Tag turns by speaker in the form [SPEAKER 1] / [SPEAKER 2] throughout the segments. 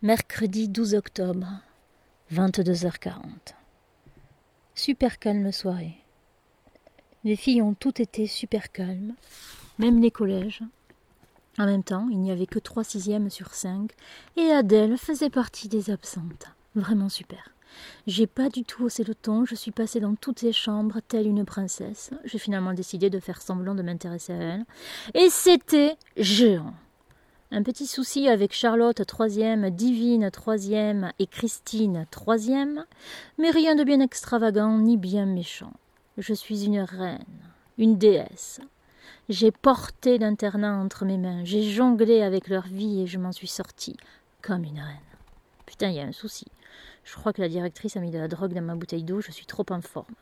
[SPEAKER 1] Mercredi 12 octobre, 22h40. Super calme soirée. Les filles ont toutes été super calmes, même les collèges. En même temps, il n'y avait que trois sixièmes sur cinq, et Adèle faisait partie des absentes. Vraiment super. J'ai pas du tout haussé le ton, je suis passée dans toutes les chambres, telle une princesse. J'ai finalement décidé de faire semblant de m'intéresser à elle. Et c'était géant. Un petit souci avec Charlotte troisième, Divine troisième et Christine troisième, mais rien de bien extravagant ni bien méchant. Je suis une reine, une déesse. J'ai porté l'internat entre mes mains, j'ai jonglé avec leur vie et je m'en suis sortie comme une reine. Putain, il y a un souci. Je crois que la directrice a mis de la drogue dans ma bouteille d'eau, je suis trop en forme.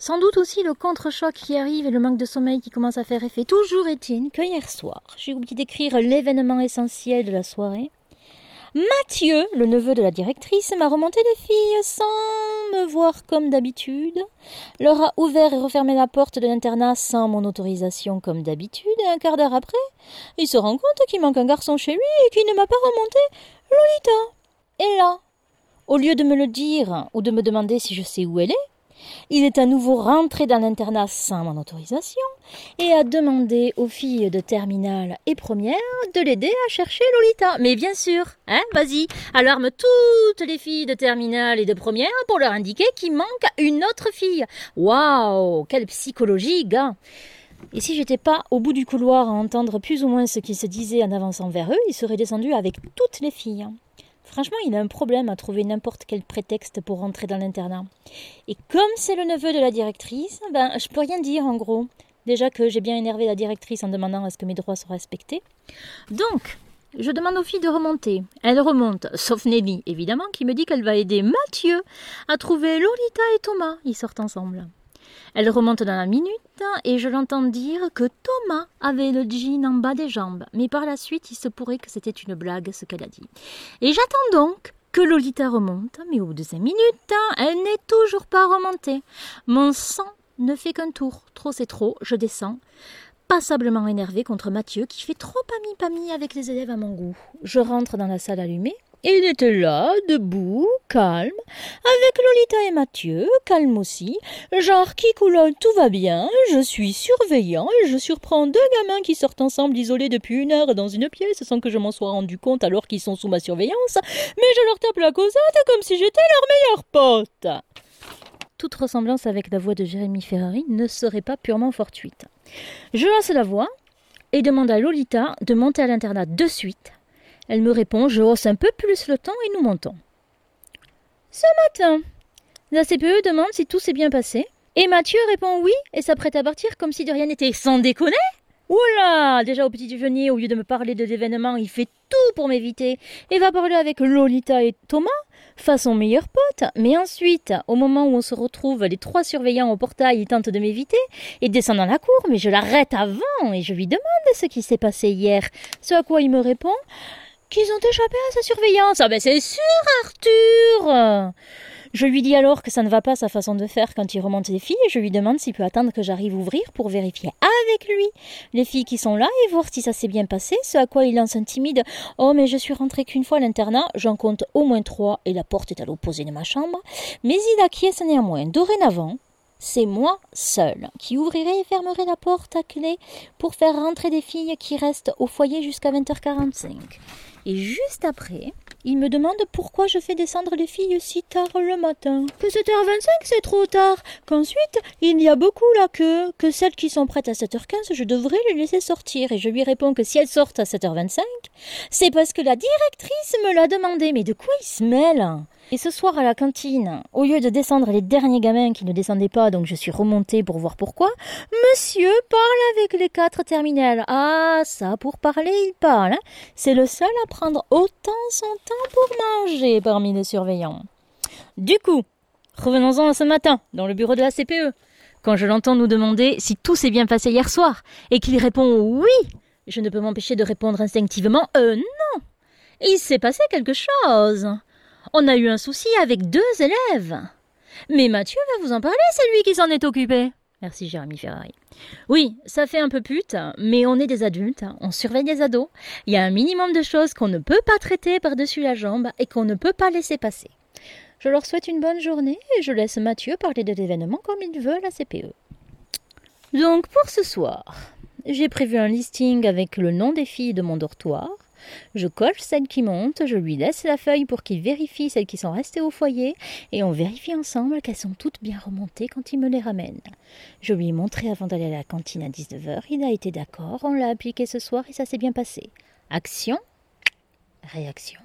[SPEAKER 1] Sans doute aussi le contre-choc qui arrive et le manque de sommeil qui commence à faire effet. Toujours est-il que hier soir, j'ai oublié d'écrire l'événement essentiel de la soirée. Mathieu, le neveu de la directrice, m'a remonté les filles sans me voir comme d'habitude, leur a ouvert et refermé la porte de l'internat sans mon autorisation comme d'habitude, et un quart d'heure après, il se rend compte qu'il manque un garçon chez lui et qu'il ne m'a pas remonté Lolita. Et là, au lieu de me le dire ou de me demander si je sais où elle est, il est à nouveau rentré dans l'internat sans mon autorisation et a demandé aux filles de terminale et première de l'aider à chercher Lolita. Mais bien sûr, hein, vas-y, alarme toutes les filles de terminale et de première pour leur indiquer qu'il manque une autre fille. Waouh, quelle psychologie, gars! Et si j'étais pas au bout du couloir à entendre plus ou moins ce qui se disait en avançant vers eux, il serait descendu avec toutes les filles. Franchement, il a un problème à trouver n'importe quel prétexte pour rentrer dans l'internat. Et comme c'est le neveu de la directrice, ben je peux rien dire en gros. Déjà que j'ai bien énervé la directrice en demandant à ce que mes droits soient respectés. Donc, je demande aux filles de remonter. Elles remontent, sauf Nelly, évidemment, qui me dit qu'elle va aider Mathieu à trouver Lolita et Thomas. Ils sortent ensemble. Elle remonte dans la minute et je l'entends dire que Thomas avait le jean en bas des jambes, mais par la suite il se pourrait que c'était une blague ce qu'elle a dit. Et j'attends donc que Lolita remonte, mais au bout de cinq minutes, elle n'est toujours pas remontée. Mon sang ne fait qu'un tour. Trop c'est trop, je descends. Passablement énervé contre Mathieu qui fait trop ami-pami avec les élèves à mon goût. Je rentre dans la salle allumée il était là, debout, calme, avec Lolita et Mathieu, calme aussi, genre qui coulonne, tout va bien, je suis surveillant et je surprends deux gamins qui sortent ensemble isolés depuis une heure dans une pièce sans que je m'en sois rendu compte alors qu'ils sont sous ma surveillance, mais je leur tape la causette comme si j'étais leur meilleur pote. Toute ressemblance avec la voix de Jérémy Ferrari ne serait pas purement fortuite. Je lance la voix et demande à Lolita de monter à l'internat de suite elle me répond, je hausse un peu plus le temps et nous montons. Ce matin, la CPE demande si tout s'est bien passé. Et Mathieu répond oui et s'apprête à partir comme si de rien n'était. Sans déconner Oula Déjà au petit déjeuner, au lieu de me parler de l'événement, il fait tout pour m'éviter et va parler avec Lolita et Thomas, façon meilleur pote. Mais ensuite, au moment où on se retrouve, les trois surveillants au portail tentent de m'éviter et descendent dans la cour, mais je l'arrête avant et je lui demande ce qui s'est passé hier. Ce à quoi il me répond qu'ils ont échappé à sa surveillance. Ah ben c'est sûr, Arthur Je lui dis alors que ça ne va pas sa façon de faire quand il remonte les filles et je lui demande s'il peut attendre que j'arrive ouvrir pour vérifier avec lui les filles qui sont là et voir si ça s'est bien passé, ce à quoi il lance un timide Oh mais je suis rentré qu'une fois à l'internat, j'en compte au moins trois et la porte est à l'opposé de ma chambre, mais il acquiesce néanmoins. Dorénavant, c'est moi seul qui ouvrirai et fermerai la porte à clé pour faire rentrer des filles qui restent au foyer jusqu'à 20h45. Et juste après, il me demande pourquoi je fais descendre les filles si tard le matin. Que 7h25 c'est trop tard. Qu'ensuite, il y a beaucoup la queue. Que celles qui sont prêtes à 7h15, je devrais les laisser sortir. Et je lui réponds que si elles sortent à 7h25, c'est parce que la directrice me l'a demandé. Mais de quoi il se mêle? Et ce soir à la cantine, au lieu de descendre les derniers gamins qui ne descendaient pas, donc je suis remontée pour voir pourquoi, monsieur parle avec les quatre terminales. Ah, ça, pour parler, il parle. Hein. C'est le seul à prendre autant son temps pour manger parmi les surveillants. Du coup, revenons-en ce matin, dans le bureau de la CPE. Quand je l'entends nous demander si tout s'est bien passé hier soir, et qu'il répond oui, je ne peux m'empêcher de répondre instinctivement euh non. Il s'est passé quelque chose. On a eu un souci avec deux élèves. Mais Mathieu va vous en parler, c'est lui qui s'en est occupé. Merci Jérémy Ferrari. Oui, ça fait un peu pute, mais on est des adultes, on surveille les ados. Il y a un minimum de choses qu'on ne peut pas traiter par-dessus la jambe et qu'on ne peut pas laisser passer. Je leur souhaite une bonne journée et je laisse Mathieu parler de l'événement comme il veut à la CPE. Donc pour ce soir, j'ai prévu un listing avec le nom des filles de mon dortoir, je coche celles qui montent, je lui laisse la feuille pour qu'il vérifie celles qui sont restées au foyer, et on vérifie ensemble qu'elles sont toutes bien remontées quand il me les ramène. Je lui ai montré avant d'aller à la cantine à 19h, il a été d'accord, on l'a appliqué ce soir et ça s'est bien passé. Action, réaction.